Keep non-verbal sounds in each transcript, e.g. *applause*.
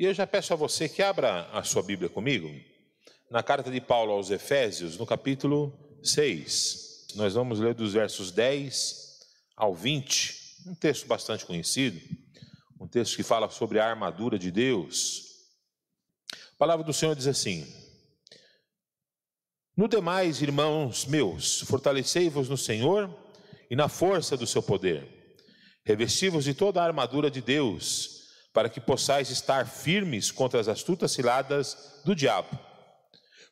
E eu já peço a você que abra a sua Bíblia comigo, na carta de Paulo aos Efésios, no capítulo 6. Nós vamos ler dos versos 10 ao 20, um texto bastante conhecido, um texto que fala sobre a armadura de Deus. A palavra do Senhor diz assim: No demais, irmãos meus, fortalecei-vos no Senhor e na força do seu poder. Revesti-vos de toda a armadura de Deus para que possais estar firmes contra as astutas ciladas do diabo.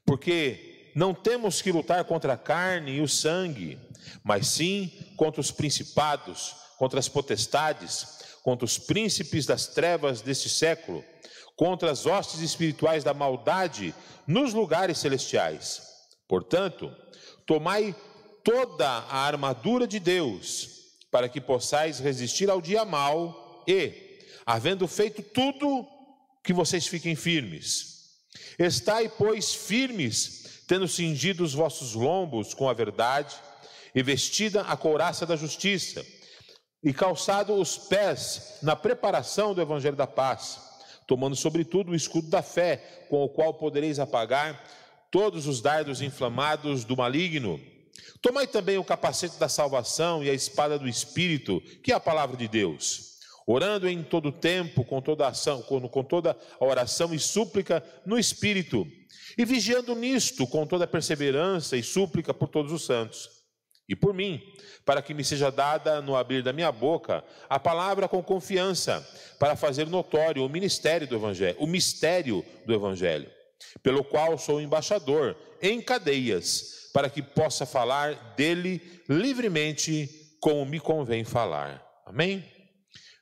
Porque não temos que lutar contra a carne e o sangue, mas sim contra os principados, contra as potestades, contra os príncipes das trevas deste século, contra as hostes espirituais da maldade nos lugares celestiais. Portanto, tomai toda a armadura de Deus, para que possais resistir ao dia mau e, havendo feito tudo, que vocês fiquem firmes. Estai, pois, firmes, tendo cingido os vossos lombos com a verdade, e vestida a couraça da justiça, e calçado os pés na preparação do evangelho da paz, tomando sobretudo o escudo da fé, com o qual podereis apagar todos os dardos inflamados do maligno. Tomai também o capacete da salvação e a espada do espírito, que é a palavra de Deus orando em todo tempo, com toda ação, com, com toda a oração e súplica no Espírito, e vigiando nisto com toda perseverança e súplica por todos os santos, e por mim, para que me seja dada no abrir da minha boca a palavra com confiança, para fazer notório o ministério do Evangelho, o mistério do Evangelho, pelo qual sou embaixador em cadeias, para que possa falar dele livremente como me convém falar. Amém?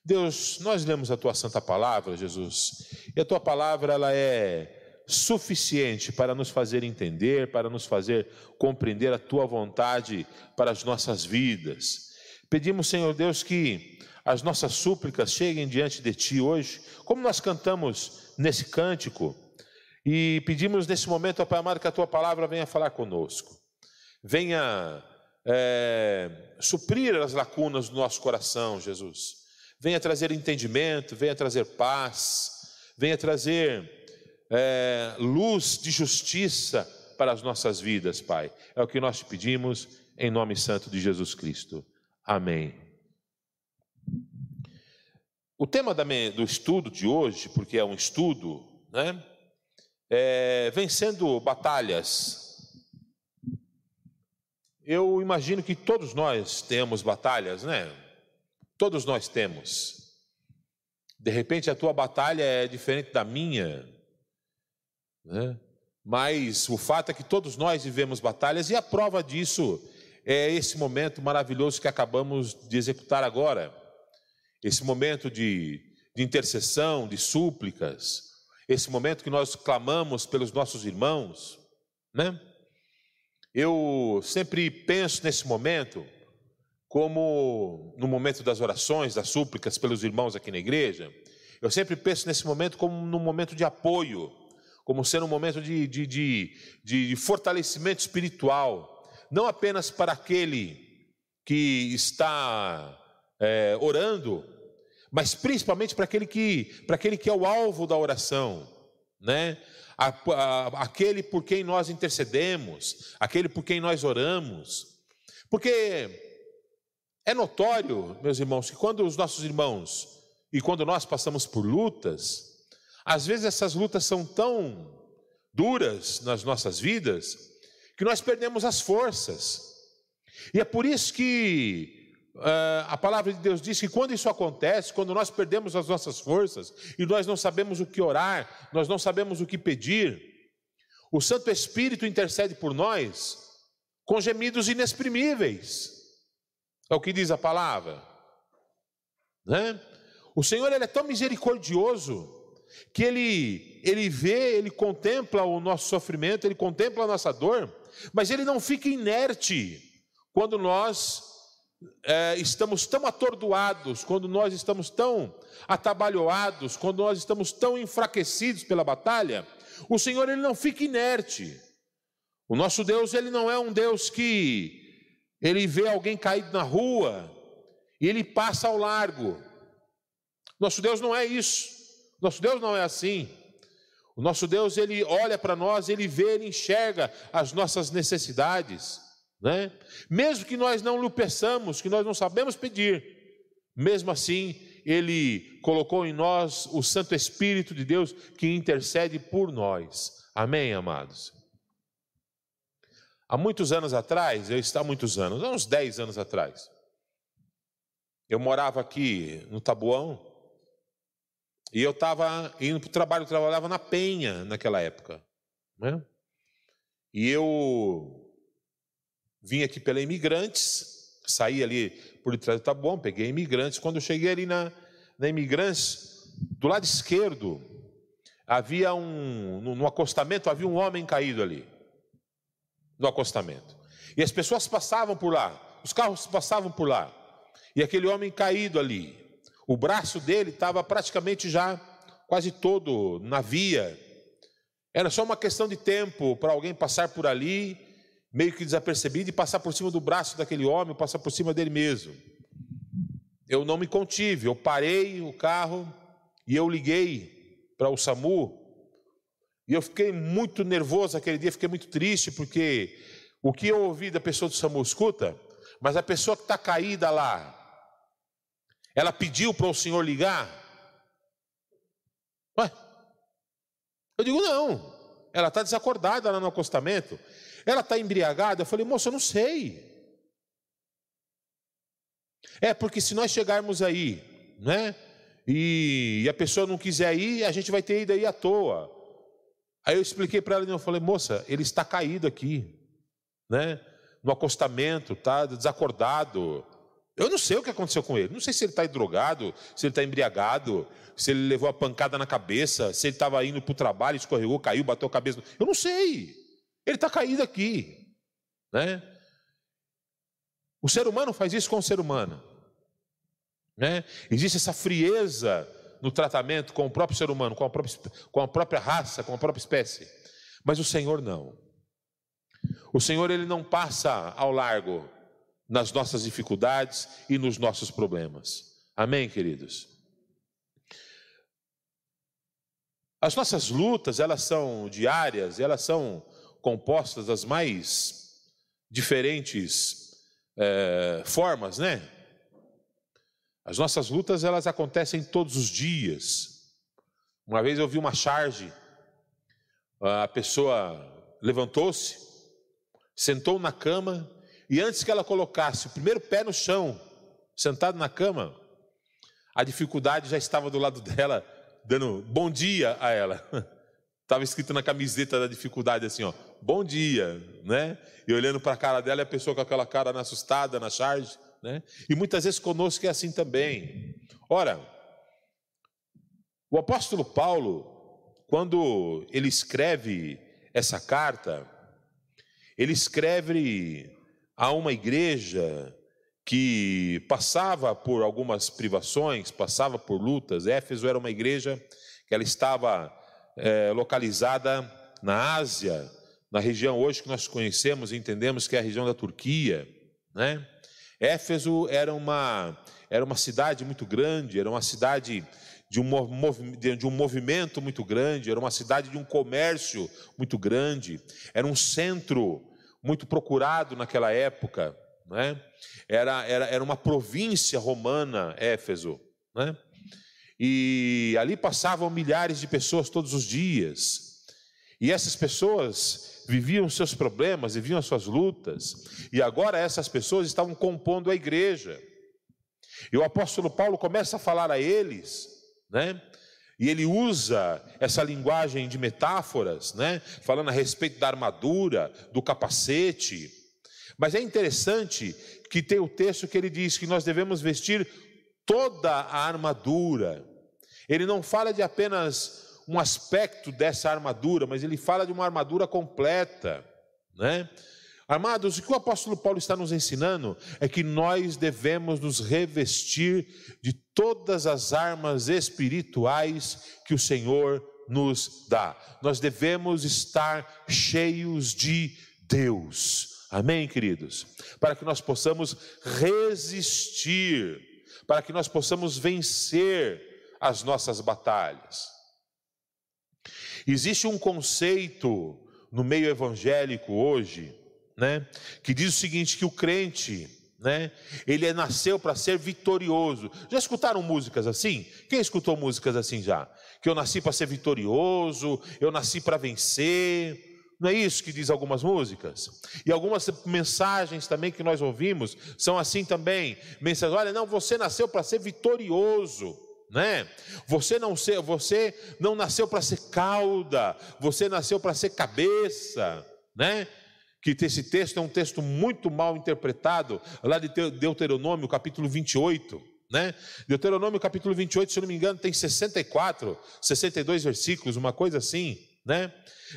Deus, nós lemos a tua santa palavra, Jesus, e a tua palavra ela é suficiente para nos fazer entender, para nos fazer compreender a tua vontade para as nossas vidas. Pedimos, Senhor Deus, que as nossas súplicas cheguem diante de ti hoje, como nós cantamos nesse cântico, e pedimos nesse momento, Pai amado, que a tua palavra venha falar conosco, venha é, suprir as lacunas do nosso coração, Jesus venha trazer entendimento, venha trazer paz, venha trazer é, luz de justiça para as nossas vidas, Pai. É o que nós te pedimos em nome santo de Jesus Cristo. Amém. O tema do estudo de hoje, porque é um estudo, né? É vencendo batalhas. Eu imagino que todos nós temos batalhas, né? Todos nós temos. De repente a tua batalha é diferente da minha, né? mas o fato é que todos nós vivemos batalhas e a prova disso é esse momento maravilhoso que acabamos de executar agora. Esse momento de, de intercessão, de súplicas, esse momento que nós clamamos pelos nossos irmãos, né? Eu sempre penso nesse momento como no momento das orações, das súplicas pelos irmãos aqui na igreja, eu sempre penso nesse momento como num momento de apoio, como sendo um momento de, de, de, de fortalecimento espiritual, não apenas para aquele que está é, orando, mas principalmente para aquele que para aquele que é o alvo da oração, né? A, a, aquele por quem nós intercedemos, aquele por quem nós oramos, porque é notório, meus irmãos, que quando os nossos irmãos e quando nós passamos por lutas, às vezes essas lutas são tão duras nas nossas vidas que nós perdemos as forças. E é por isso que uh, a palavra de Deus diz que quando isso acontece, quando nós perdemos as nossas forças e nós não sabemos o que orar, nós não sabemos o que pedir, o Santo Espírito intercede por nós com gemidos inexprimíveis. É o que diz a palavra. Né? O Senhor ele é tão misericordioso que ele, ele vê, ele contempla o nosso sofrimento, ele contempla a nossa dor, mas ele não fica inerte quando nós é, estamos tão atordoados, quando nós estamos tão atabalhoados, quando nós estamos tão enfraquecidos pela batalha. O Senhor ele não fica inerte. O nosso Deus ele não é um Deus que ele vê alguém caído na rua e ele passa ao largo. Nosso Deus não é isso. Nosso Deus não é assim. O nosso Deus, ele olha para nós, ele vê, ele enxerga as nossas necessidades, né? Mesmo que nós não lhe peçamos, que nós não sabemos pedir, mesmo assim, ele colocou em nós o Santo Espírito de Deus que intercede por nós. Amém, amados? Há muitos anos atrás, eu estava muitos anos, há uns 10 anos atrás, eu morava aqui no Tabuão, e eu estava indo para o trabalho, eu trabalhava na Penha naquela época. Né? E eu vim aqui pela Imigrantes, saí ali por detrás do Tabuão, peguei Imigrantes. Quando eu cheguei ali na, na Imigrantes, do lado esquerdo, havia um, no, no acostamento, havia um homem caído ali, no acostamento. E as pessoas passavam por lá, os carros passavam por lá, e aquele homem caído ali, o braço dele estava praticamente já quase todo na via. Era só uma questão de tempo para alguém passar por ali, meio que desapercebido, e passar por cima do braço daquele homem, passar por cima dele mesmo. Eu não me contive, eu parei o carro e eu liguei para o SAMU. E eu fiquei muito nervoso aquele dia, fiquei muito triste, porque o que eu ouvi da pessoa do SAMU, escuta, mas a pessoa que está caída lá, ela pediu para o senhor ligar? Ué? Eu digo, não. Ela está desacordada lá no acostamento. Ela está embriagada. Eu falei, moça, eu não sei. É porque se nós chegarmos aí, né? E a pessoa não quiser ir, a gente vai ter ido aí à toa. Aí eu expliquei para ela, eu falei, moça, ele está caído aqui, né? No acostamento, tá desacordado. Eu não sei o que aconteceu com ele. Não sei se ele está drogado, se ele está embriagado, se ele levou a pancada na cabeça, se ele estava indo para o trabalho, escorregou, caiu, bateu a cabeça. Eu não sei. Ele está caído aqui. Né? O ser humano faz isso com o ser humano. Né? Existe essa frieza no tratamento com o próprio ser humano, com a própria, com a própria raça, com a própria espécie. Mas o Senhor não. O Senhor ele não passa ao largo nas nossas dificuldades e nos nossos problemas. Amém, queridos? As nossas lutas, elas são diárias, elas são compostas das mais diferentes é, formas, né? As nossas lutas, elas acontecem todos os dias. Uma vez eu vi uma charge, a pessoa levantou-se, sentou na cama e antes que ela colocasse o primeiro pé no chão, sentado na cama, a dificuldade já estava do lado *laughs* dela, dando bom dia a ela. *laughs* Estava escrito na camiseta da dificuldade assim, ó, bom dia, né? E olhando para a cara dela, a pessoa com aquela cara assustada na charge, né? E muitas vezes conosco é assim também. Ora, o apóstolo Paulo, quando ele escreve essa carta, ele escreve a uma igreja que passava por algumas privações, passava por lutas. Éfeso era uma igreja que ela estava é, localizada na Ásia, na região hoje que nós conhecemos e entendemos que é a região da Turquia, né? Éfeso era uma era uma cidade muito grande, era uma cidade de um, de um movimento muito grande, era uma cidade de um comércio muito grande, era um centro muito procurado naquela época, né? era, era, era uma província romana, Éfeso. Né? E ali passavam milhares de pessoas todos os dias. E essas pessoas viviam seus problemas, viviam as suas lutas, e agora essas pessoas estavam compondo a igreja. E o apóstolo Paulo começa a falar a eles, né? E ele usa essa linguagem de metáforas, né? falando a respeito da armadura, do capacete. Mas é interessante que tem o texto que ele diz que nós devemos vestir toda a armadura. Ele não fala de apenas um aspecto dessa armadura, mas ele fala de uma armadura completa, né? Amados, o que o apóstolo Paulo está nos ensinando é que nós devemos nos revestir de todas as armas espirituais que o Senhor nos dá. Nós devemos estar cheios de Deus. Amém, queridos? Para que nós possamos resistir, para que nós possamos vencer as nossas batalhas. Existe um conceito no meio evangélico hoje, né, que diz o seguinte: que o crente, né, ele nasceu para ser vitorioso. Já escutaram músicas assim? Quem escutou músicas assim já? Que eu nasci para ser vitorioso, eu nasci para vencer. Não é isso que diz algumas músicas? E algumas mensagens também que nós ouvimos são assim também. Mensagens, olha, não, você nasceu para ser vitorioso né? Você não ser, você não nasceu para ser cauda, você nasceu para ser cabeça, né? Que esse texto é um texto muito mal interpretado, lá de Deuteronômio, capítulo 28, né? Deuteronômio, capítulo 28, se eu não me engano, tem 64, 62 versículos, uma coisa assim, né?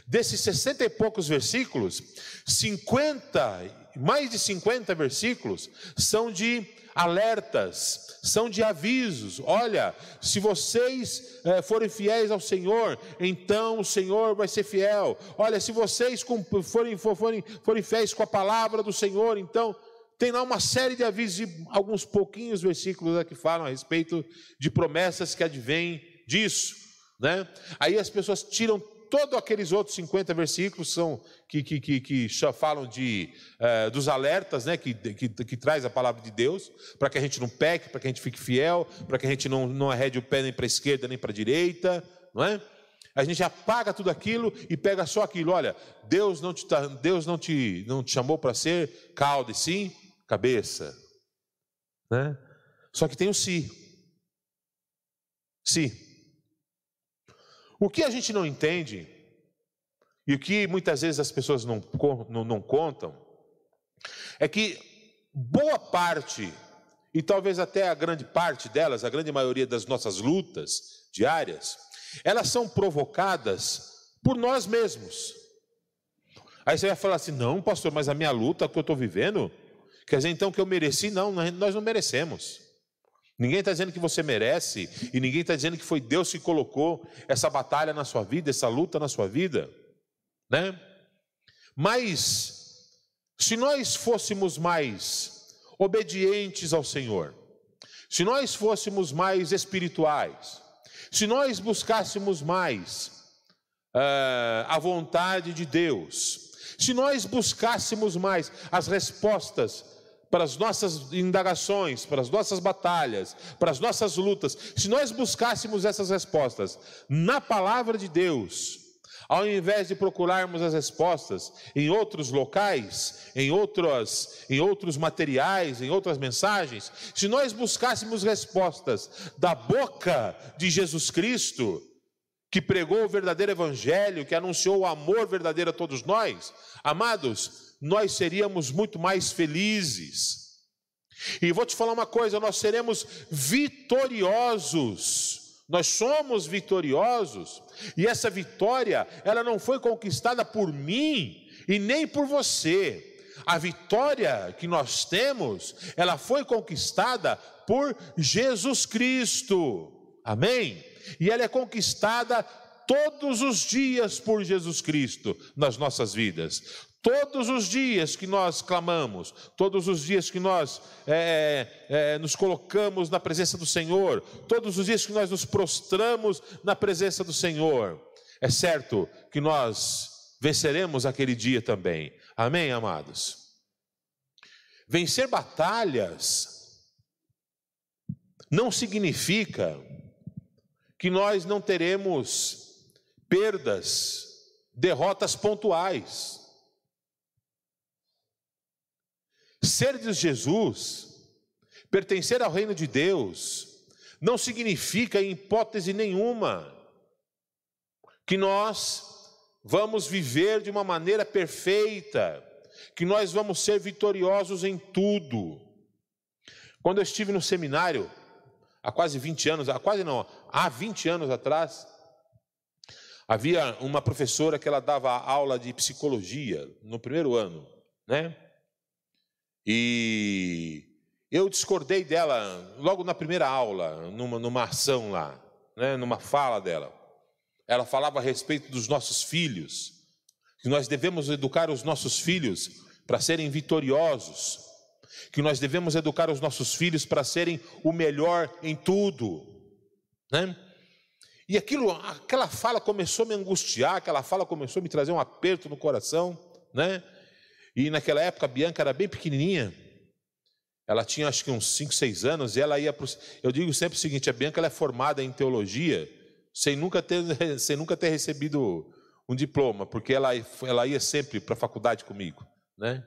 Desses 60 e poucos versículos, 50, mais de 50 versículos são de alertas, são de avisos. Olha, se vocês é, forem fiéis ao Senhor, então o Senhor vai ser fiel. Olha, se vocês forem, forem, forem fiéis com a palavra do Senhor, então tem lá uma série de avisos e alguns pouquinhos versículos que falam a respeito de promessas que advêm disso, né? Aí as pessoas tiram todos aqueles outros 50 versículos são que, que, que, que falam de, uh, dos alertas, né, que, que, que traz a palavra de Deus, para que a gente não peque, para que a gente fique fiel, para que a gente não, não arrede o pé nem para a esquerda nem para a direita, não é? A gente apaga tudo aquilo e pega só aquilo. Olha, Deus não te, Deus não te, não te chamou para ser caldo, e sim cabeça. Né? Só que tem o si. Si. O que a gente não entende, e o que muitas vezes as pessoas não, não, não contam, é que boa parte, e talvez até a grande parte delas, a grande maioria das nossas lutas diárias, elas são provocadas por nós mesmos. Aí você vai falar assim: não, pastor, mas a minha luta que eu estou vivendo, quer dizer então que eu mereci? Não, nós não merecemos. Ninguém está dizendo que você merece, e ninguém está dizendo que foi Deus que colocou essa batalha na sua vida, essa luta na sua vida, né? Mas, se nós fôssemos mais obedientes ao Senhor, se nós fôssemos mais espirituais, se nós buscássemos mais uh, a vontade de Deus, se nós buscássemos mais as respostas para as nossas indagações, para as nossas batalhas, para as nossas lutas, se nós buscássemos essas respostas na palavra de Deus, ao invés de procurarmos as respostas em outros locais, em outros, em outros materiais, em outras mensagens, se nós buscássemos respostas da boca de Jesus Cristo, que pregou o verdadeiro evangelho, que anunciou o amor verdadeiro a todos nós, amados, nós seríamos muito mais felizes. E vou te falar uma coisa: nós seremos vitoriosos. Nós somos vitoriosos, e essa vitória, ela não foi conquistada por mim e nem por você. A vitória que nós temos, ela foi conquistada por Jesus Cristo. Amém? E ela é conquistada todos os dias por Jesus Cristo nas nossas vidas. Todos os dias que nós clamamos, todos os dias que nós é, é, nos colocamos na presença do Senhor, todos os dias que nós nos prostramos na presença do Senhor, é certo que nós venceremos aquele dia também. Amém, amados? Vencer batalhas não significa que nós não teremos perdas, derrotas pontuais. Ser de Jesus, pertencer ao reino de Deus, não significa, em hipótese nenhuma, que nós vamos viver de uma maneira perfeita, que nós vamos ser vitoriosos em tudo. Quando eu estive no seminário, há quase 20 anos, há quase não, há 20 anos atrás, havia uma professora que ela dava aula de psicologia no primeiro ano, né? E eu discordei dela logo na primeira aula, numa, numa ação lá, né, numa fala dela. Ela falava a respeito dos nossos filhos, que nós devemos educar os nossos filhos para serem vitoriosos, que nós devemos educar os nossos filhos para serem o melhor em tudo. né? E aquilo, aquela fala começou a me angustiar, aquela fala começou a me trazer um aperto no coração, né? E naquela época a Bianca era bem pequenininha, ela tinha acho que uns 5, 6 anos, e ela ia para Eu digo sempre o seguinte: a Bianca é formada em teologia, sem nunca ter, *laughs* sem nunca ter recebido um diploma, porque ela, ela ia sempre para a faculdade comigo, né?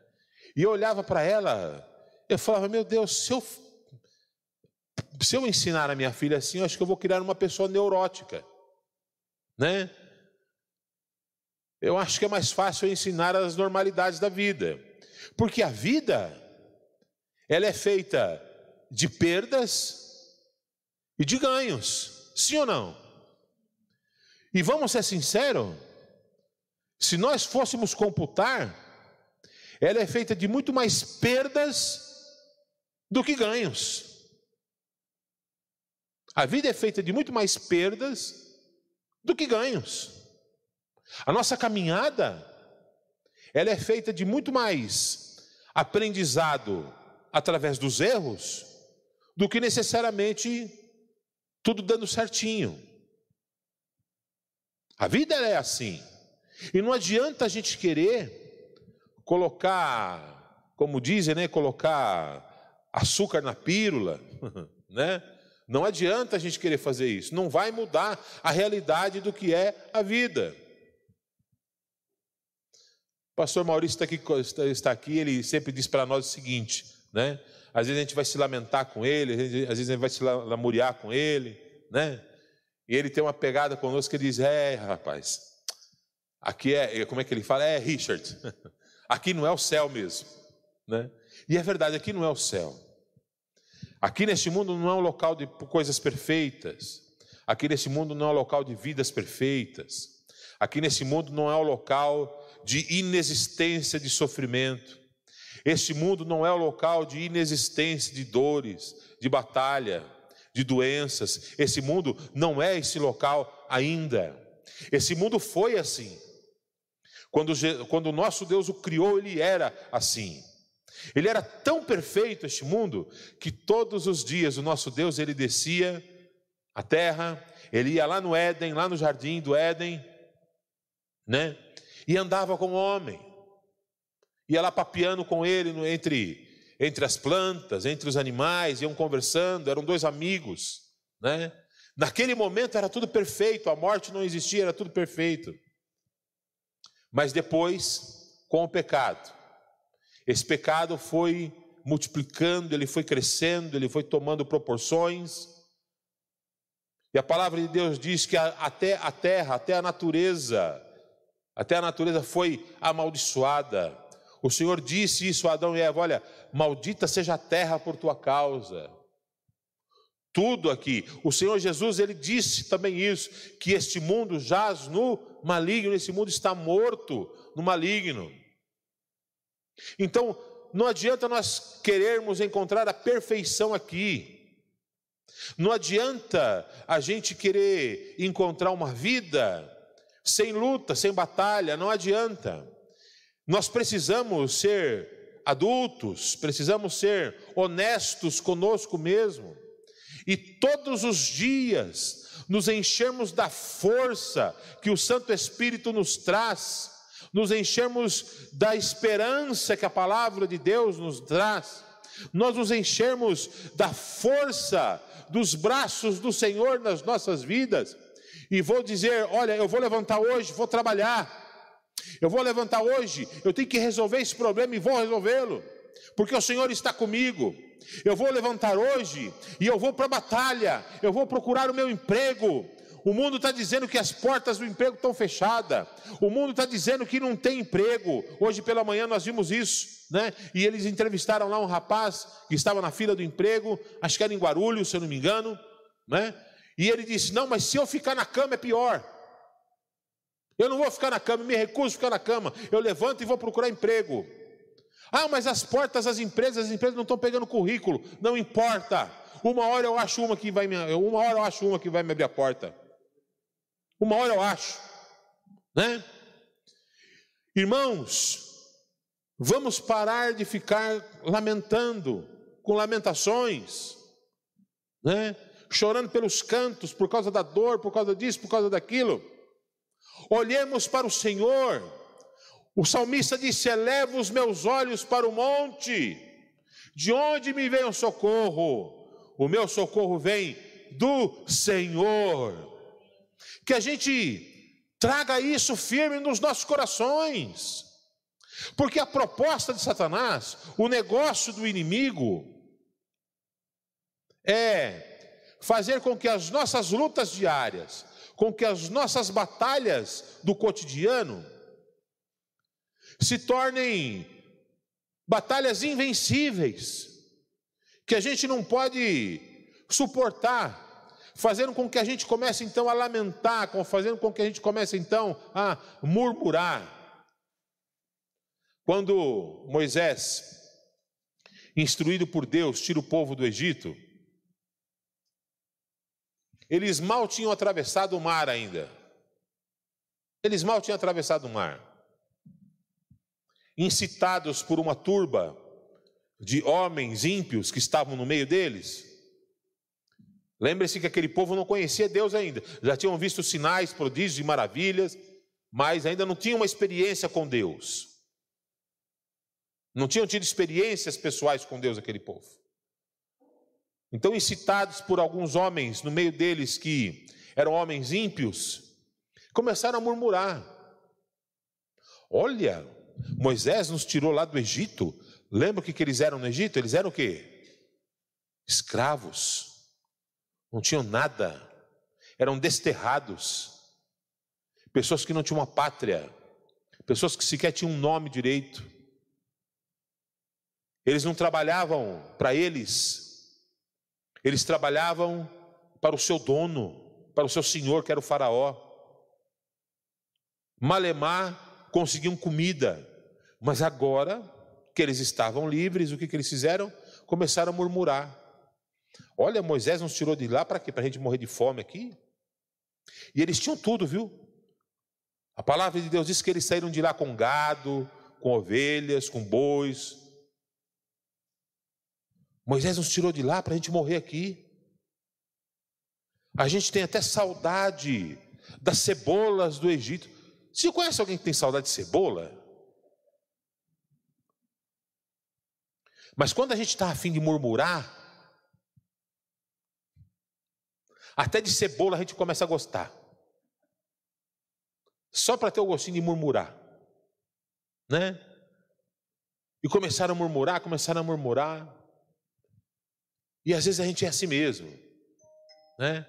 E eu olhava para ela, eu falava, meu Deus, se eu, se eu ensinar a minha filha assim, eu acho que eu vou criar uma pessoa neurótica, né? Eu acho que é mais fácil ensinar as normalidades da vida, porque a vida, ela é feita de perdas e de ganhos, sim ou não? E vamos ser sinceros, se nós fôssemos computar, ela é feita de muito mais perdas do que ganhos. A vida é feita de muito mais perdas do que ganhos. A nossa caminhada, ela é feita de muito mais aprendizado através dos erros do que necessariamente tudo dando certinho. A vida é assim. E não adianta a gente querer colocar, como dizem, né, colocar açúcar na pílula, *laughs* né? Não adianta a gente querer fazer isso, não vai mudar a realidade do que é a vida. O pastor Maurício está aqui, está aqui ele sempre diz para nós o seguinte, né? Às vezes a gente vai se lamentar com ele, às vezes a gente vai se lamuriar com ele, né? E ele tem uma pegada conosco que ele diz: É, rapaz, aqui é, como é que ele fala? É, Richard, *laughs* aqui não é o céu mesmo, né? E é verdade, aqui não é o céu. Aqui neste mundo não é um local de coisas perfeitas. Aqui nesse mundo não é um local de vidas perfeitas. Aqui nesse mundo não é um local de inexistência de sofrimento. Este mundo não é o local de inexistência de dores, de batalha, de doenças. Esse mundo não é esse local ainda. Esse mundo foi assim. Quando, quando o nosso Deus o criou, ele era assim. Ele era tão perfeito este mundo que todos os dias o nosso Deus ele descia à terra, ele ia lá no Éden, lá no jardim do Éden, né? E andava com o homem. Ia lá papiando com ele entre entre as plantas, entre os animais, iam conversando, eram dois amigos, né? Naquele momento era tudo perfeito, a morte não existia, era tudo perfeito. Mas depois, com o pecado, esse pecado foi multiplicando, ele foi crescendo, ele foi tomando proporções. E a palavra de Deus diz que até a terra, até a natureza, até a natureza foi amaldiçoada. O Senhor disse isso a Adão e Eva: Olha, maldita seja a terra por tua causa. Tudo aqui. O Senhor Jesus, ele disse também isso: que este mundo jaz no maligno, esse mundo está morto no maligno. Então, não adianta nós querermos encontrar a perfeição aqui. Não adianta a gente querer encontrar uma vida sem luta, sem batalha, não adianta. Nós precisamos ser adultos, precisamos ser honestos conosco mesmo, e todos os dias nos enchermos da força que o Santo Espírito nos traz, nos enchermos da esperança que a palavra de Deus nos traz, nós nos enchermos da força dos braços do Senhor nas nossas vidas, e vou dizer: olha, eu vou levantar hoje, vou trabalhar, eu vou levantar hoje, eu tenho que resolver esse problema e vou resolvê-lo, porque o Senhor está comigo. Eu vou levantar hoje e eu vou para a batalha, eu vou procurar o meu emprego. O mundo está dizendo que as portas do emprego estão fechadas. O mundo está dizendo que não tem emprego. Hoje pela manhã nós vimos isso, né? E eles entrevistaram lá um rapaz que estava na fila do emprego, acho que era em Guarulhos, se eu não me engano, né? E ele disse: Não, mas se eu ficar na cama é pior. Eu não vou ficar na cama, me recuso a ficar na cama. Eu levanto e vou procurar emprego. Ah, mas as portas das empresas, as empresas não estão pegando currículo. Não importa. Uma hora eu acho uma que vai me, uma hora eu acho uma que vai me abrir a porta. Uma hora eu acho, né? Irmãos, vamos parar de ficar lamentando com lamentações, né? Chorando pelos cantos, por causa da dor, por causa disso, por causa daquilo. Olhemos para o Senhor. O salmista disse: Eleva os meus olhos para o monte, de onde me vem o socorro? O meu socorro vem do Senhor. Que a gente traga isso firme nos nossos corações. Porque a proposta de Satanás, o negócio do inimigo, é fazer com que as nossas lutas diárias, com que as nossas batalhas do cotidiano se tornem batalhas invencíveis, que a gente não pode suportar, fazendo com que a gente comece então a lamentar, fazendo com que a gente comece então a murmurar. Quando Moisés, instruído por Deus, tira o povo do Egito, eles mal tinham atravessado o mar ainda. Eles mal tinham atravessado o mar. Incitados por uma turba de homens ímpios que estavam no meio deles. Lembre-se que aquele povo não conhecia Deus ainda. Já tinham visto sinais, prodígios e maravilhas, mas ainda não tinham uma experiência com Deus. Não tinham tido experiências pessoais com Deus, aquele povo. Então, incitados por alguns homens no meio deles que eram homens ímpios, começaram a murmurar. Olha, Moisés nos tirou lá do Egito. Lembra o que, eles eram no Egito? Eles eram o quê? Escravos. Não tinham nada. Eram desterrados. Pessoas que não tinham uma pátria. Pessoas que sequer tinham um nome direito. Eles não trabalhavam para eles, eles trabalhavam para o seu dono, para o seu senhor, que era o Faraó. Malemar conseguiam comida, mas agora que eles estavam livres, o que, que eles fizeram? Começaram a murmurar. Olha, Moisés nos tirou de lá para quê? Para a gente morrer de fome aqui? E eles tinham tudo, viu? A palavra de Deus diz que eles saíram de lá com gado, com ovelhas, com bois, Moisés nos tirou de lá para a gente morrer aqui. A gente tem até saudade das cebolas do Egito. Você conhece alguém que tem saudade de cebola? Mas quando a gente está afim de murmurar, até de cebola a gente começa a gostar. Só para ter o gostinho de murmurar. Né? E começaram a murmurar, começaram a murmurar. E às vezes a gente é assim mesmo, né?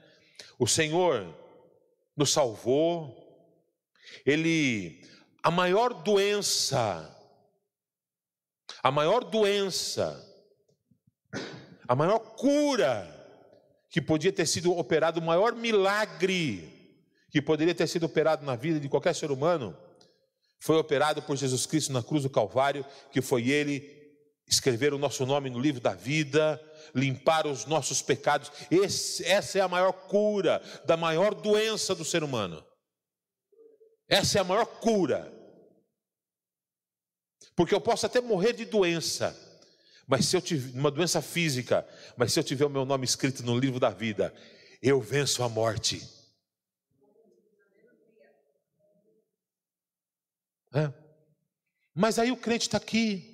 O Senhor nos salvou, Ele, a maior doença, a maior doença, a maior cura que podia ter sido operado, o maior milagre que poderia ter sido operado na vida de qualquer ser humano, foi operado por Jesus Cristo na cruz do Calvário, que foi Ele escrever o nosso nome no livro da vida, limpar os nossos pecados. Esse, essa é a maior cura da maior doença do ser humano. Essa é a maior cura. Porque eu posso até morrer de doença, mas se eu tiver uma doença física, mas se eu tiver o meu nome escrito no livro da vida, eu venço a morte. É. Mas aí o crente está aqui,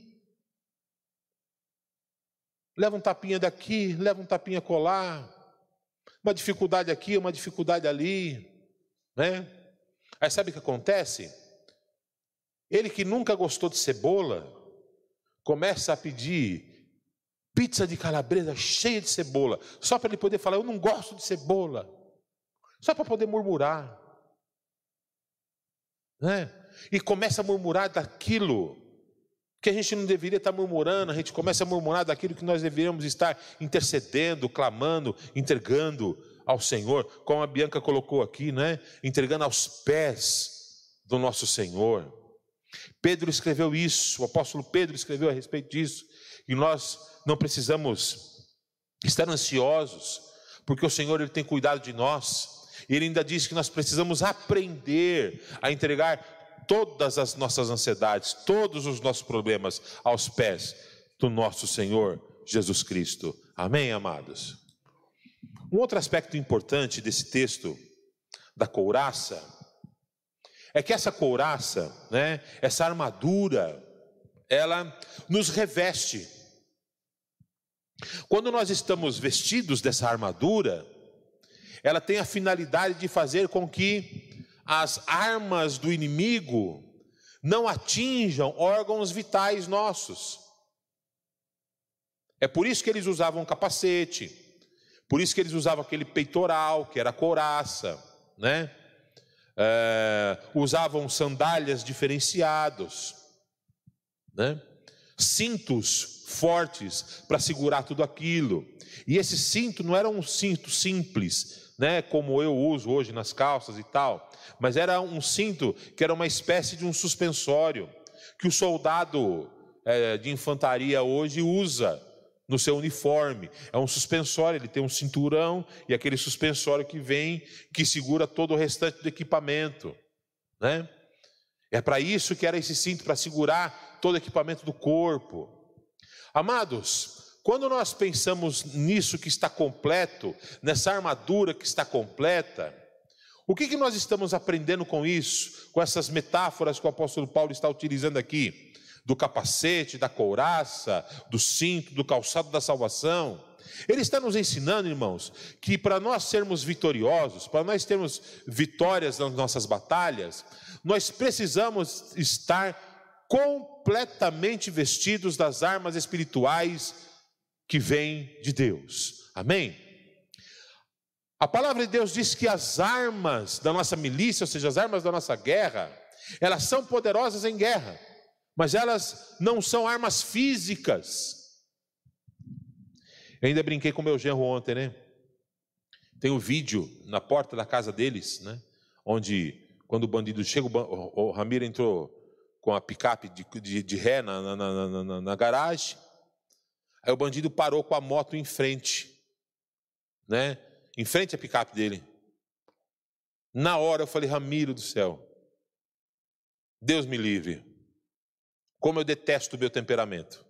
leva um tapinha daqui, leva um tapinha colar, uma dificuldade aqui, uma dificuldade ali, né? Aí sabe o que acontece? Ele que nunca gostou de cebola, começa a pedir pizza de calabresa cheia de cebola, só para ele poder falar: Eu não gosto de cebola, só para poder murmurar, né? E começa a murmurar daquilo que a gente não deveria estar murmurando, a gente começa a murmurar daquilo que nós deveríamos estar intercedendo, clamando, entregando ao Senhor, como a Bianca colocou aqui, né? Entregando aos pés do nosso Senhor. Pedro escreveu isso, o apóstolo Pedro escreveu a respeito disso, e nós não precisamos estar ansiosos, porque o Senhor ele tem cuidado de nós. Ele ainda diz que nós precisamos aprender a entregar todas as nossas ansiedades, todos os nossos problemas aos pés do nosso Senhor Jesus Cristo. Amém, amados? Um outro aspecto importante desse texto da couraça é que essa couraça, né, essa armadura, ela nos reveste. Quando nós estamos vestidos dessa armadura, ela tem a finalidade de fazer com que as armas do inimigo não atinjam órgãos vitais nossos. É por isso que eles usavam capacete, por isso que eles usavam aquele peitoral, que era couraça, né? É, usavam sandálias diferenciados, né? cintos fortes para segurar tudo aquilo. E esse cinto não era um cinto simples, né, como eu uso hoje nas calças e tal, mas era um cinto que era uma espécie de um suspensório que o soldado é, de infantaria hoje usa no seu uniforme. É um suspensório, ele tem um cinturão e aquele suspensório que vem, que segura todo o restante do equipamento. Né? É para isso que era esse cinto, para segurar todo o equipamento do corpo. Amados, quando nós pensamos nisso que está completo, nessa armadura que está completa, o que, que nós estamos aprendendo com isso, com essas metáforas que o apóstolo Paulo está utilizando aqui? do capacete, da couraça, do cinto, do calçado da salvação. Ele está nos ensinando, irmãos, que para nós sermos vitoriosos, para nós termos vitórias nas nossas batalhas, nós precisamos estar completamente vestidos das armas espirituais que vêm de Deus. Amém? A palavra de Deus diz que as armas da nossa milícia, ou seja, as armas da nossa guerra, elas são poderosas em guerra mas elas não são armas físicas. Eu ainda brinquei com meu genro ontem, né? Tem um vídeo na porta da casa deles, né? Onde, quando o bandido chega, o, Ramiro entrou com a picape de, de, de ré na, na, na, na garagem. Aí o bandido parou com a moto em frente, né? Em frente à picape dele. Na hora eu falei, Ramiro do céu, Deus me livre. Como eu detesto o meu temperamento,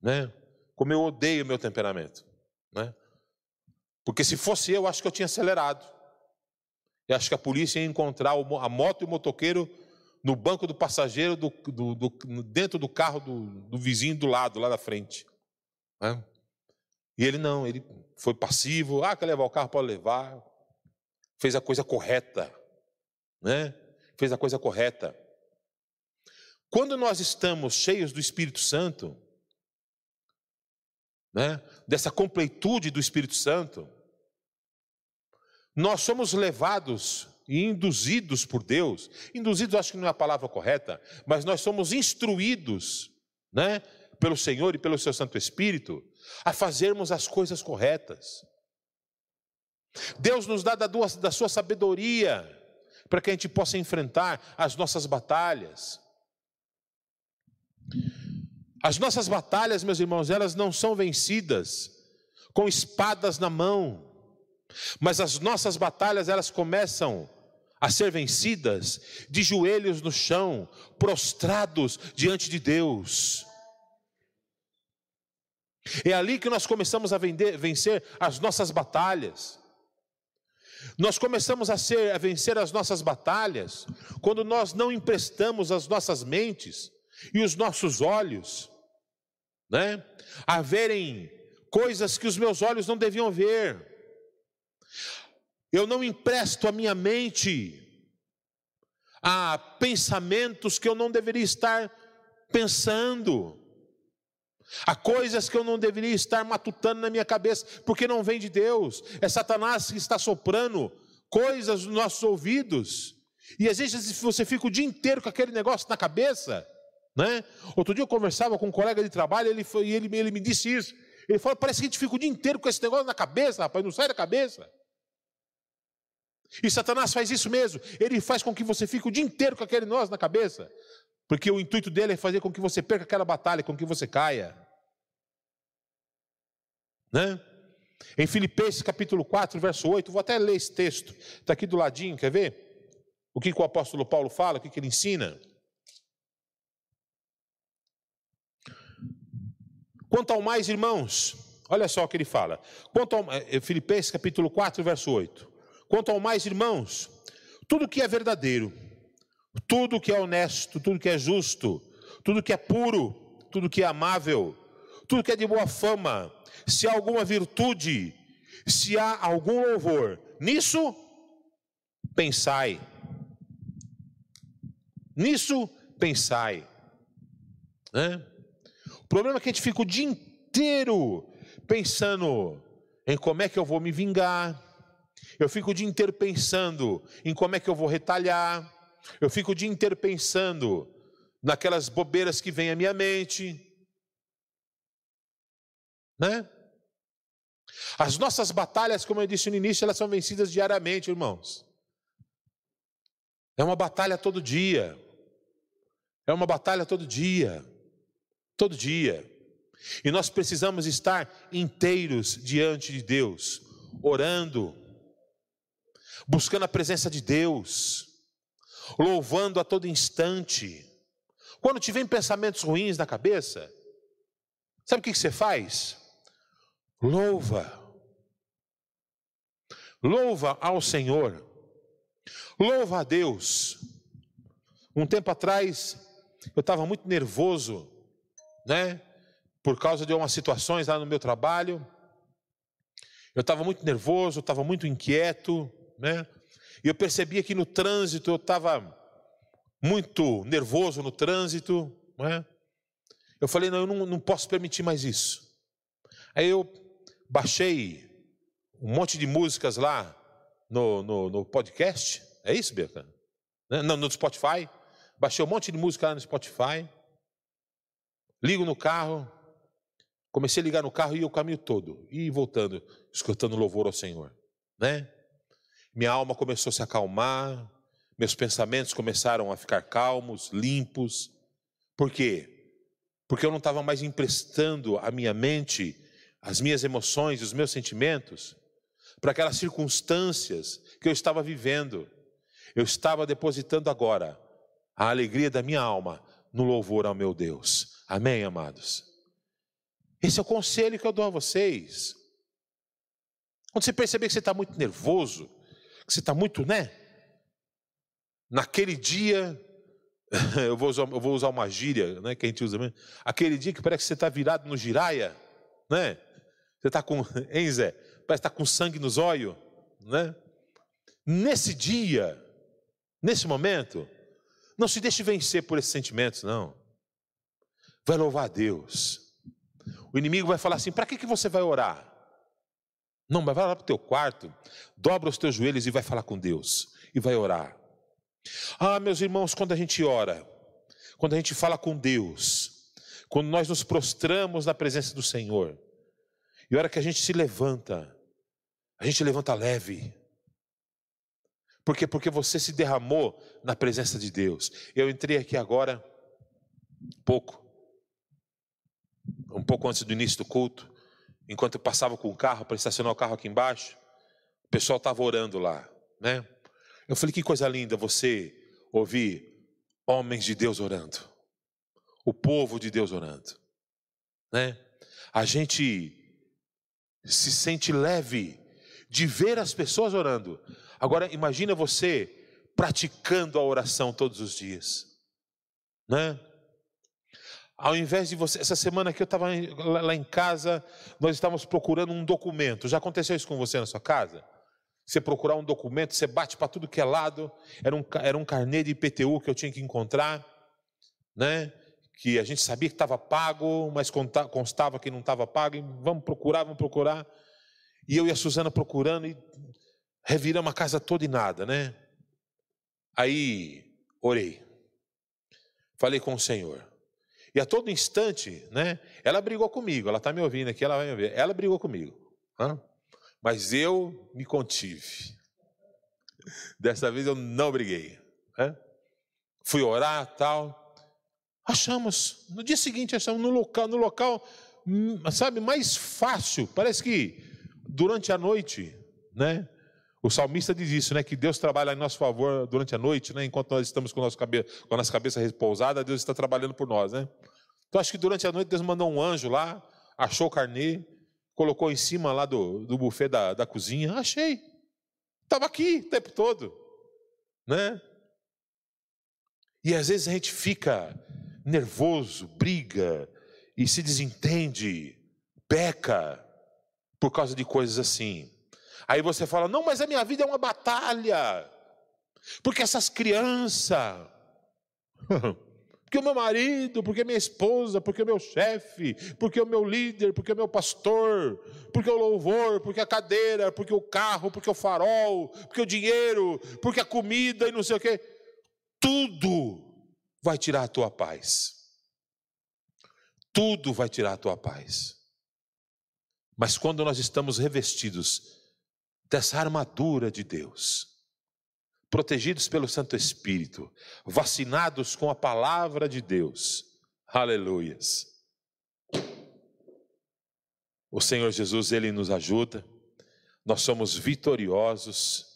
né? Como eu odeio o meu temperamento, né? Porque se fosse eu, acho que eu tinha acelerado. Eu acho que a polícia ia encontrar a moto e o motoqueiro no banco do passageiro, do, do, do, dentro do carro do, vizinho do lado, lá da frente. Né? E ele não, ele foi passivo. Ah, quer levar o carro? Pode levar. Fez a coisa correta. Né? Fez a coisa correta. Quando nós estamos cheios do Espírito Santo, né, dessa completude do Espírito Santo, nós somos levados e induzidos por Deus. Induzidos acho que não é a palavra correta, mas nós somos instruídos, né, pelo Senhor e pelo seu Santo Espírito a fazermos as coisas corretas. Deus nos dá da, sua sabedoria para que a gente possa enfrentar as nossas batalhas. As nossas batalhas, meus irmãos, elas não são vencidas com espadas na mão, mas as nossas batalhas elas começam a ser vencidas de joelhos no chão, prostrados diante de Deus. É ali que nós começamos a vender, vencer as nossas batalhas. Nós começamos a, ser, a vencer as nossas batalhas quando nós não emprestamos as nossas mentes e os nossos olhos, né, a verem coisas que os meus olhos não deviam ver. Eu não empresto a minha mente a pensamentos que eu não deveria estar pensando, a coisas que eu não deveria estar matutando na minha cabeça, porque não vem de Deus, é Satanás que está soprando coisas nos nossos ouvidos, e às vezes você fica o dia inteiro com aquele negócio na cabeça, né? Outro dia eu conversava com um colega de trabalho ele foi, e ele, ele me disse isso. Ele falou: parece que a gente fica o dia inteiro com esse negócio na cabeça, rapaz, não sai da cabeça. E Satanás faz isso mesmo. Ele faz com que você fique o dia inteiro com aquele nós na cabeça. Porque o intuito dele é fazer com que você perca aquela batalha, com que você caia. Né? Em Filipenses capítulo 4, verso 8, vou até ler esse texto. Está aqui do ladinho, quer ver? O que, que o apóstolo Paulo fala, o que, que ele ensina? Quanto ao mais, irmãos, Olha só o que ele fala. Quanto ao, é, Filipenses capítulo 4, verso 8. Quanto ao mais, irmãos, tudo que é verdadeiro, tudo que é honesto, tudo que é justo, tudo que é puro, tudo que é amável, tudo que é de boa fama, se há alguma virtude, se há algum louvor, nisso pensai. Nisso pensai. Né? O problema é que a gente fica o dia inteiro pensando em como é que eu vou me vingar. Eu fico o dia inteiro pensando em como é que eu vou retalhar. Eu fico o dia inteiro pensando naquelas bobeiras que vêm à minha mente. Né? As nossas batalhas, como eu disse no início, elas são vencidas diariamente, irmãos. É uma batalha todo dia. É uma batalha todo dia. Todo dia. E nós precisamos estar inteiros diante de Deus, orando, buscando a presença de Deus, louvando a todo instante. Quando te vem pensamentos ruins na cabeça, sabe o que você faz? Louva. Louva ao Senhor. Louva a Deus. Um tempo atrás, eu estava muito nervoso, né? Por causa de algumas situações lá no meu trabalho. Eu estava muito nervoso, estava muito inquieto, né? E eu percebia que no trânsito eu estava muito nervoso no trânsito, né? Eu falei, não, eu não, não posso permitir mais isso. Aí eu baixei um monte de músicas lá no, no, no podcast. É isso, Beca? Né? Não, no Spotify. Baixei um monte de música lá no Spotify. Ligo no carro. Comecei a ligar no carro e o caminho todo. E voltando, escutando louvor ao Senhor. Né? Minha alma começou a se acalmar. Meus pensamentos começaram a ficar calmos, limpos. Por quê? Porque eu não estava mais emprestando a minha mente, as minhas emoções, os meus sentimentos para aquelas circunstâncias que eu estava vivendo. Eu estava depositando agora a alegria da minha alma no louvor ao meu Deus. Amém, amados? Esse é o conselho que eu dou a vocês. Quando você perceber que você está muito nervoso, você está muito, né? Naquele dia, *laughs* eu vou usar, eu vou usar uma gíria, né? Que a gente usa mesmo. Aquele dia que parece que você está virado no giraia, né? Você está com, *laughs* hein, Zé? parece estar com sangue nos olhos, né? Nesse dia, nesse momento, não se deixe vencer por esses sentimentos, não. Vai louvar a Deus. O inimigo vai falar assim: para que, que você vai orar? Não, mas vai lá para o teu quarto, dobra os teus joelhos e vai falar com Deus. E vai orar. Ah, meus irmãos, quando a gente ora, quando a gente fala com Deus, quando nós nos prostramos na presença do Senhor, e a hora que a gente se levanta, a gente levanta leve. Por quê? Porque você se derramou na presença de Deus. Eu entrei aqui agora, pouco, um pouco antes do início do culto, enquanto eu passava com o carro para estacionar o carro aqui embaixo, o pessoal estava orando lá, né? Eu falei que coisa linda você ouvir homens de Deus orando, o povo de Deus orando, né? A gente se sente leve de ver as pessoas orando. Agora imagina você praticando a oração todos os dias, né? Ao invés de você, essa semana aqui eu estava lá em casa, nós estávamos procurando um documento. Já aconteceu isso com você na sua casa? Você procurar um documento, você bate para tudo que é lado. Era um, era um carnê de IPTU que eu tinha que encontrar, né? Que a gente sabia que estava pago, mas constava que não estava pago. E vamos procurar, vamos procurar. E eu e a Suzana procurando e reviramos a casa toda e nada, né? Aí orei. Falei com o Senhor. E a todo instante, né? Ela brigou comigo. Ela está me ouvindo aqui, ela vai me ouvir. Ela brigou comigo. Hein? Mas eu me contive. Dessa vez eu não briguei. Hein? Fui orar tal. Achamos. No dia seguinte achamos no local, no local, hum, sabe, mais fácil. Parece que durante a noite, né? O salmista diz isso, né? Que Deus trabalha em nosso favor durante a noite, né? Enquanto nós estamos com, nosso cabe... com a nossa cabeça repousada, Deus está trabalhando por nós, né? Então acho que durante a noite Deus mandou um anjo lá, achou o carnê, colocou em cima lá do, do buffet da, da cozinha. Achei. Estava aqui o tempo todo. Né? E às vezes a gente fica nervoso, briga e se desentende, peca por causa de coisas assim. Aí você fala: não, mas a minha vida é uma batalha, porque essas crianças, *laughs* porque o meu marido, porque minha esposa, porque o meu chefe, porque o meu líder, porque o meu pastor, porque o louvor, porque a cadeira, porque o carro, porque o farol, porque o dinheiro, porque a comida e não sei o quê. Tudo vai tirar a tua paz. Tudo vai tirar a tua paz. Mas quando nós estamos revestidos dessa armadura de Deus, protegidos pelo Santo Espírito, vacinados com a palavra de Deus. Aleluias. O Senhor Jesus, ele nos ajuda. Nós somos vitoriosos,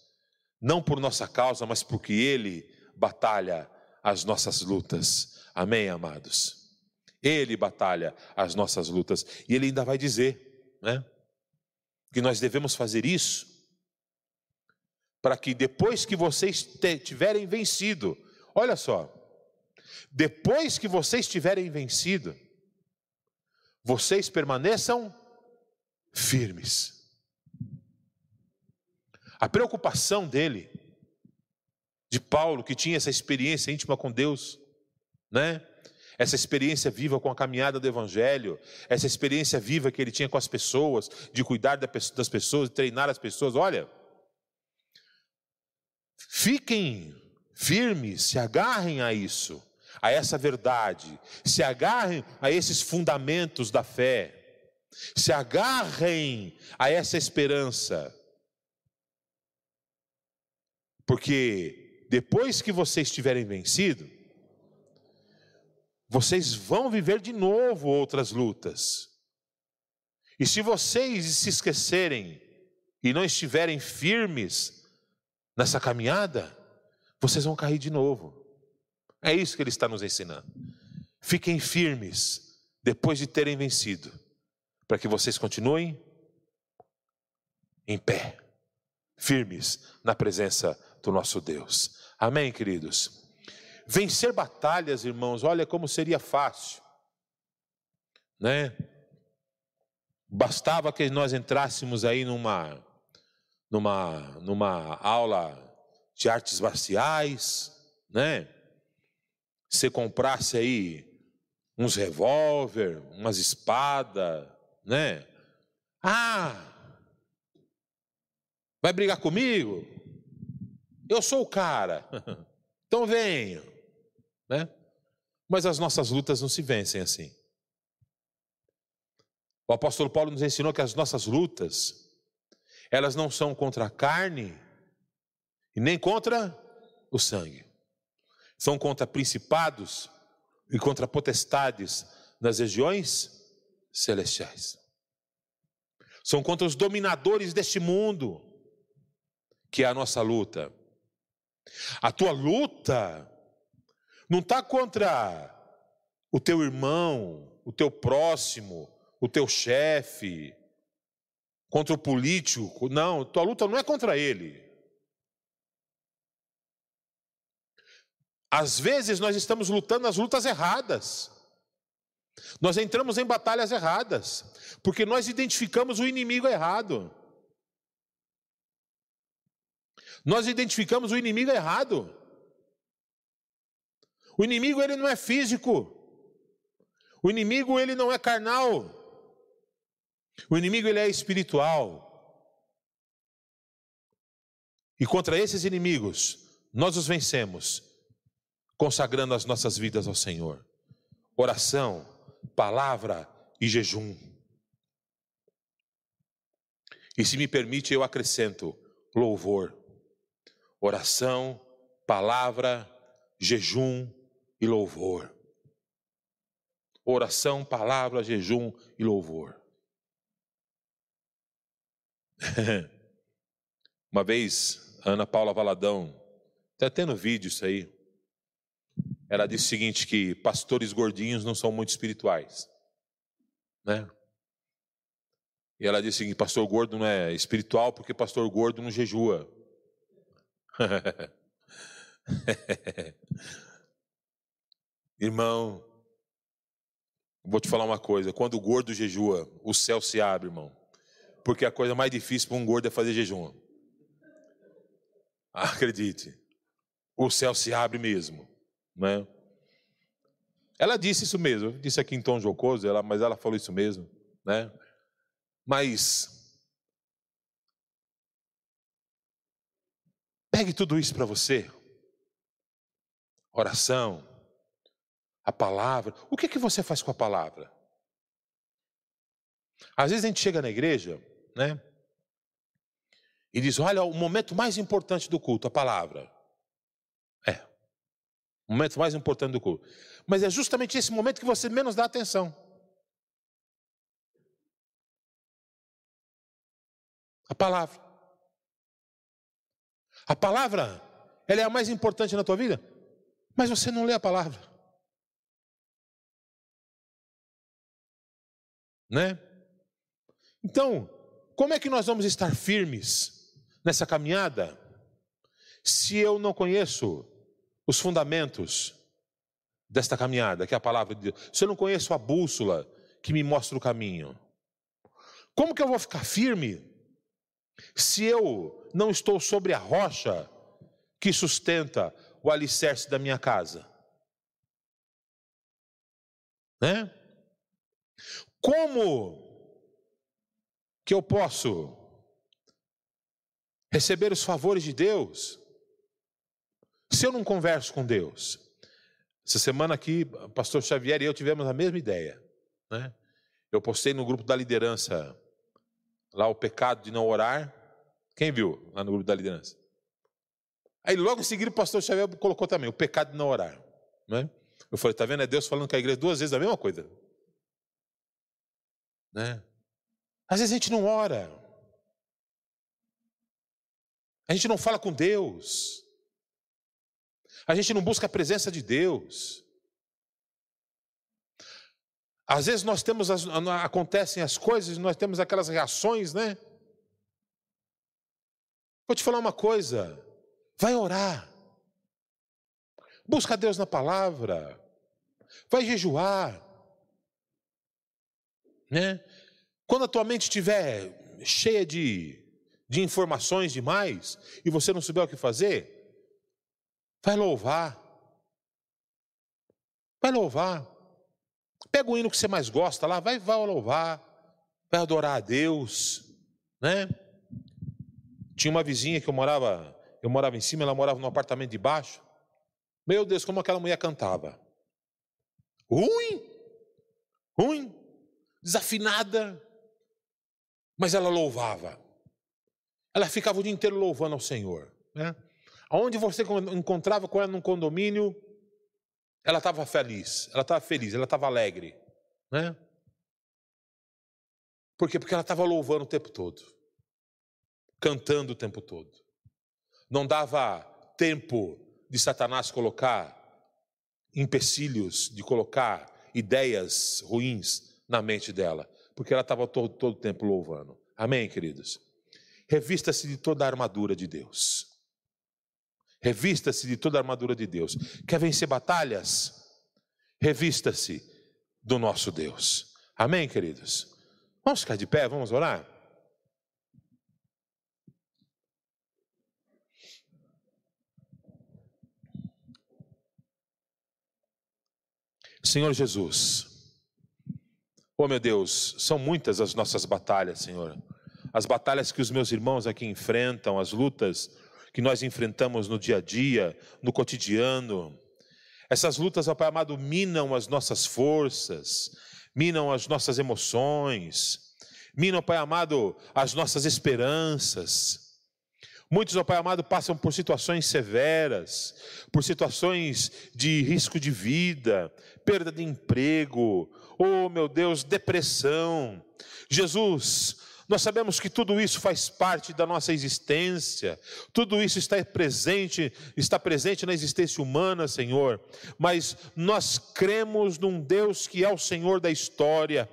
não por nossa causa, mas porque ele batalha as nossas lutas. Amém, amados. Ele batalha as nossas lutas e ele ainda vai dizer, né, que nós devemos fazer isso para que depois que vocês tiverem vencido, olha só, depois que vocês tiverem vencido, vocês permaneçam firmes. A preocupação dele, de Paulo, que tinha essa experiência íntima com Deus, né? Essa experiência viva com a caminhada do Evangelho, essa experiência viva que ele tinha com as pessoas, de cuidar das pessoas, de treinar as pessoas. Olha, Fiquem firmes, se agarrem a isso, a essa verdade, se agarrem a esses fundamentos da fé, se agarrem a essa esperança. Porque depois que vocês tiverem vencido, vocês vão viver de novo outras lutas. E se vocês se esquecerem e não estiverem firmes nessa caminhada, vocês vão cair de novo. É isso que ele está nos ensinando. Fiquem firmes depois de terem vencido, para que vocês continuem em pé, firmes na presença do nosso Deus. Amém, queridos? Vencer batalhas, irmãos, olha como seria fácil, né? Bastava que nós entrássemos aí numa numa, numa aula de artes marciais, né? Você comprasse aí uns revólver, umas espadas, né? Ah, vai brigar comigo? Eu sou o cara, *laughs* então venha, né? Mas as nossas lutas não se vencem assim. O apóstolo Paulo nos ensinou que as nossas lutas elas não são contra a carne e nem contra o sangue. São contra principados e contra potestades nas regiões celestiais. São contra os dominadores deste mundo, que é a nossa luta. A tua luta não está contra o teu irmão, o teu próximo, o teu chefe, contra o político. Não, tua luta não é contra ele. Às vezes nós estamos lutando as lutas erradas. Nós entramos em batalhas erradas, porque nós identificamos o inimigo errado. Nós identificamos o inimigo errado. O inimigo ele não é físico. O inimigo ele não é carnal. O inimigo ele é espiritual. E contra esses inimigos, nós os vencemos consagrando as nossas vidas ao Senhor. Oração, palavra e jejum. E se me permite, eu acrescento louvor. Oração, palavra, jejum e louvor. Oração, palavra, jejum e louvor. *laughs* Uma vez, Ana Paula Valadão, está tendo vídeo isso aí, ela disse o seguinte, que pastores gordinhos não são muito espirituais. Né? E ela disse que pastor gordo não é espiritual porque pastor gordo não jejua. *laughs* Irmão, vou te falar uma coisa: quando o gordo jejua, o céu se abre, irmão. Porque a coisa mais difícil para um gordo é fazer jejum. *laughs* Acredite, o céu se abre mesmo, né? Ela disse isso mesmo, disse aqui em tom jocoso, ela, mas ela falou isso mesmo, né? Mas pegue tudo isso para você. Oração, a palavra. O que é que você faz com a palavra? Às vezes a gente chega na igreja, né? E diz: Olha, o momento mais importante do culto, a palavra. É. O momento mais importante do culto. Mas é justamente esse momento que você menos dá atenção. A palavra. A palavra, ela é a mais importante na tua vida, mas você não lê a palavra. Né? Então, como é que nós vamos estar firmes nessa caminhada se eu não conheço os fundamentos desta caminhada, que é a palavra de Deus? Se eu não conheço a bússola que me mostra o caminho? Como que eu vou ficar firme se eu não estou sobre a rocha que sustenta o alicerce da minha casa? Né? Como que eu posso receber os favores de Deus se eu não converso com Deus? Essa semana aqui, o pastor Xavier e eu tivemos a mesma ideia. Né? Eu postei no grupo da liderança lá o pecado de não orar. Quem viu lá no grupo da liderança? Aí logo em seguida o pastor Xavier colocou também o pecado de não orar. Né? Eu falei, tá vendo? É Deus falando com a igreja duas vezes a mesma coisa. Né? Às vezes a gente não ora. A gente não fala com Deus. A gente não busca a presença de Deus. Às vezes nós temos as, acontecem as coisas, nós temos aquelas reações, né? Vou te falar uma coisa. Vai orar. Busca Deus na palavra. Vai jejuar. Né? Quando a tua mente estiver cheia de, de informações demais e você não souber o que fazer, vai louvar. Vai louvar. Pega o hino que você mais gosta lá, vai, vai louvar, vai adorar a Deus, né? Tinha uma vizinha que eu morava, eu morava em cima, ela morava no apartamento de baixo. Meu Deus, como aquela mulher cantava. Ruim, ruim, desafinada, mas ela louvava. Ela ficava o dia inteiro louvando ao Senhor. Né? Aonde você encontrava com ela num condomínio, ela estava feliz, ela estava feliz, ela estava alegre. Né? Por quê? Porque ela estava louvando o tempo todo, cantando o tempo todo. Não dava tempo de Satanás colocar empecilhos, de colocar ideias ruins na mente dela porque ela estava todo, todo o tempo louvando. Amém, queridos? Revista-se de toda a armadura de Deus. Revista-se de toda a armadura de Deus. Quer vencer batalhas? Revista-se do nosso Deus. Amém, queridos? Vamos ficar de pé, vamos orar? Senhor Jesus, Oh, meu Deus, são muitas as nossas batalhas, Senhor. As batalhas que os meus irmãos aqui enfrentam, as lutas que nós enfrentamos no dia a dia, no cotidiano. Essas lutas, ó Pai amado, minam as nossas forças, minam as nossas emoções, minam, Pai amado, as nossas esperanças. Muitos, ó Pai amado, passam por situações severas, por situações de risco de vida, perda de emprego, oh meu Deus, depressão. Jesus, nós sabemos que tudo isso faz parte da nossa existência, tudo isso está presente, está presente na existência humana, Senhor, mas nós cremos num Deus que é o Senhor da história,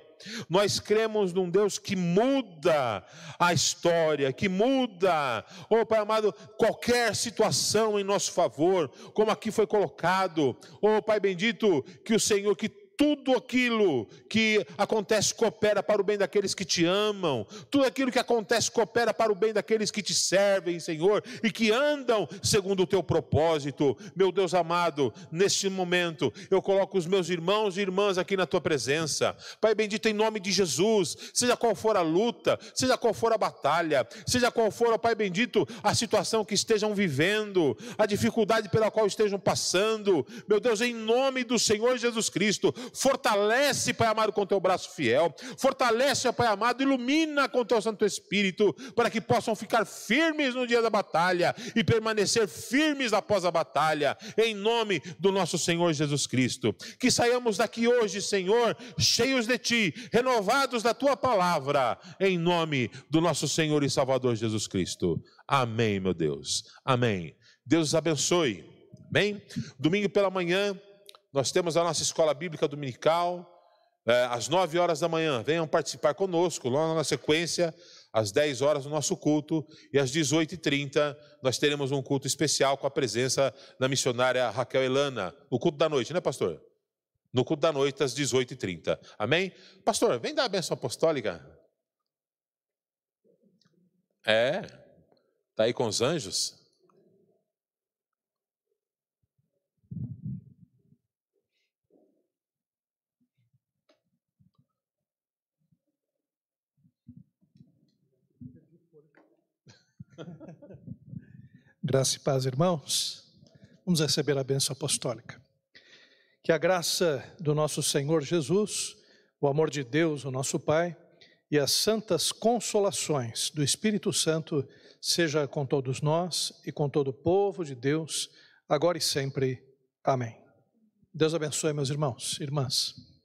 Nós cremos num Deus que muda a história, que muda, oh Pai amado, qualquer situação em nosso favor, como aqui foi colocado. Oh Pai bendito, que o Senhor, que tudo aquilo que acontece coopera para o bem daqueles que te amam, tudo aquilo que acontece coopera para o bem daqueles que te servem, Senhor, e que andam segundo o teu propósito. Meu Deus amado, neste momento eu coloco os meus irmãos e irmãs aqui na tua presença, Pai bendito, em nome de Jesus, seja qual for a luta, seja qual for a batalha, seja qual for, ó Pai bendito, a situação que estejam vivendo, a dificuldade pela qual estejam passando, meu Deus, em nome do Senhor Jesus Cristo, Fortalece, Pai amado, com teu braço fiel. Fortalece, Pai amado, ilumina com teu Santo Espírito, para que possam ficar firmes no dia da batalha e permanecer firmes após a batalha, em nome do nosso Senhor Jesus Cristo. Que saiamos daqui hoje, Senhor, cheios de Ti, renovados da Tua palavra, em nome do nosso Senhor e Salvador Jesus Cristo. Amém, meu Deus. Amém. Deus abençoe. Amém? Domingo pela manhã. Nós temos a nossa escola bíblica dominical, é, às 9 horas da manhã. Venham participar conosco, logo na sequência, às 10 horas, do nosso culto, e às 18h30 nós teremos um culto especial com a presença da missionária Raquel Elana, no culto da noite, né, pastor? No culto da noite, às 18h30. Amém? Pastor, vem dar a benção apostólica. É, está aí com os anjos? Graça e paz, irmãos. Vamos receber a bênção apostólica. Que a graça do nosso Senhor Jesus, o amor de Deus, o nosso Pai, e as santas consolações do Espírito Santo seja com todos nós e com todo o povo de Deus, agora e sempre. Amém. Deus abençoe, meus irmãos e irmãs.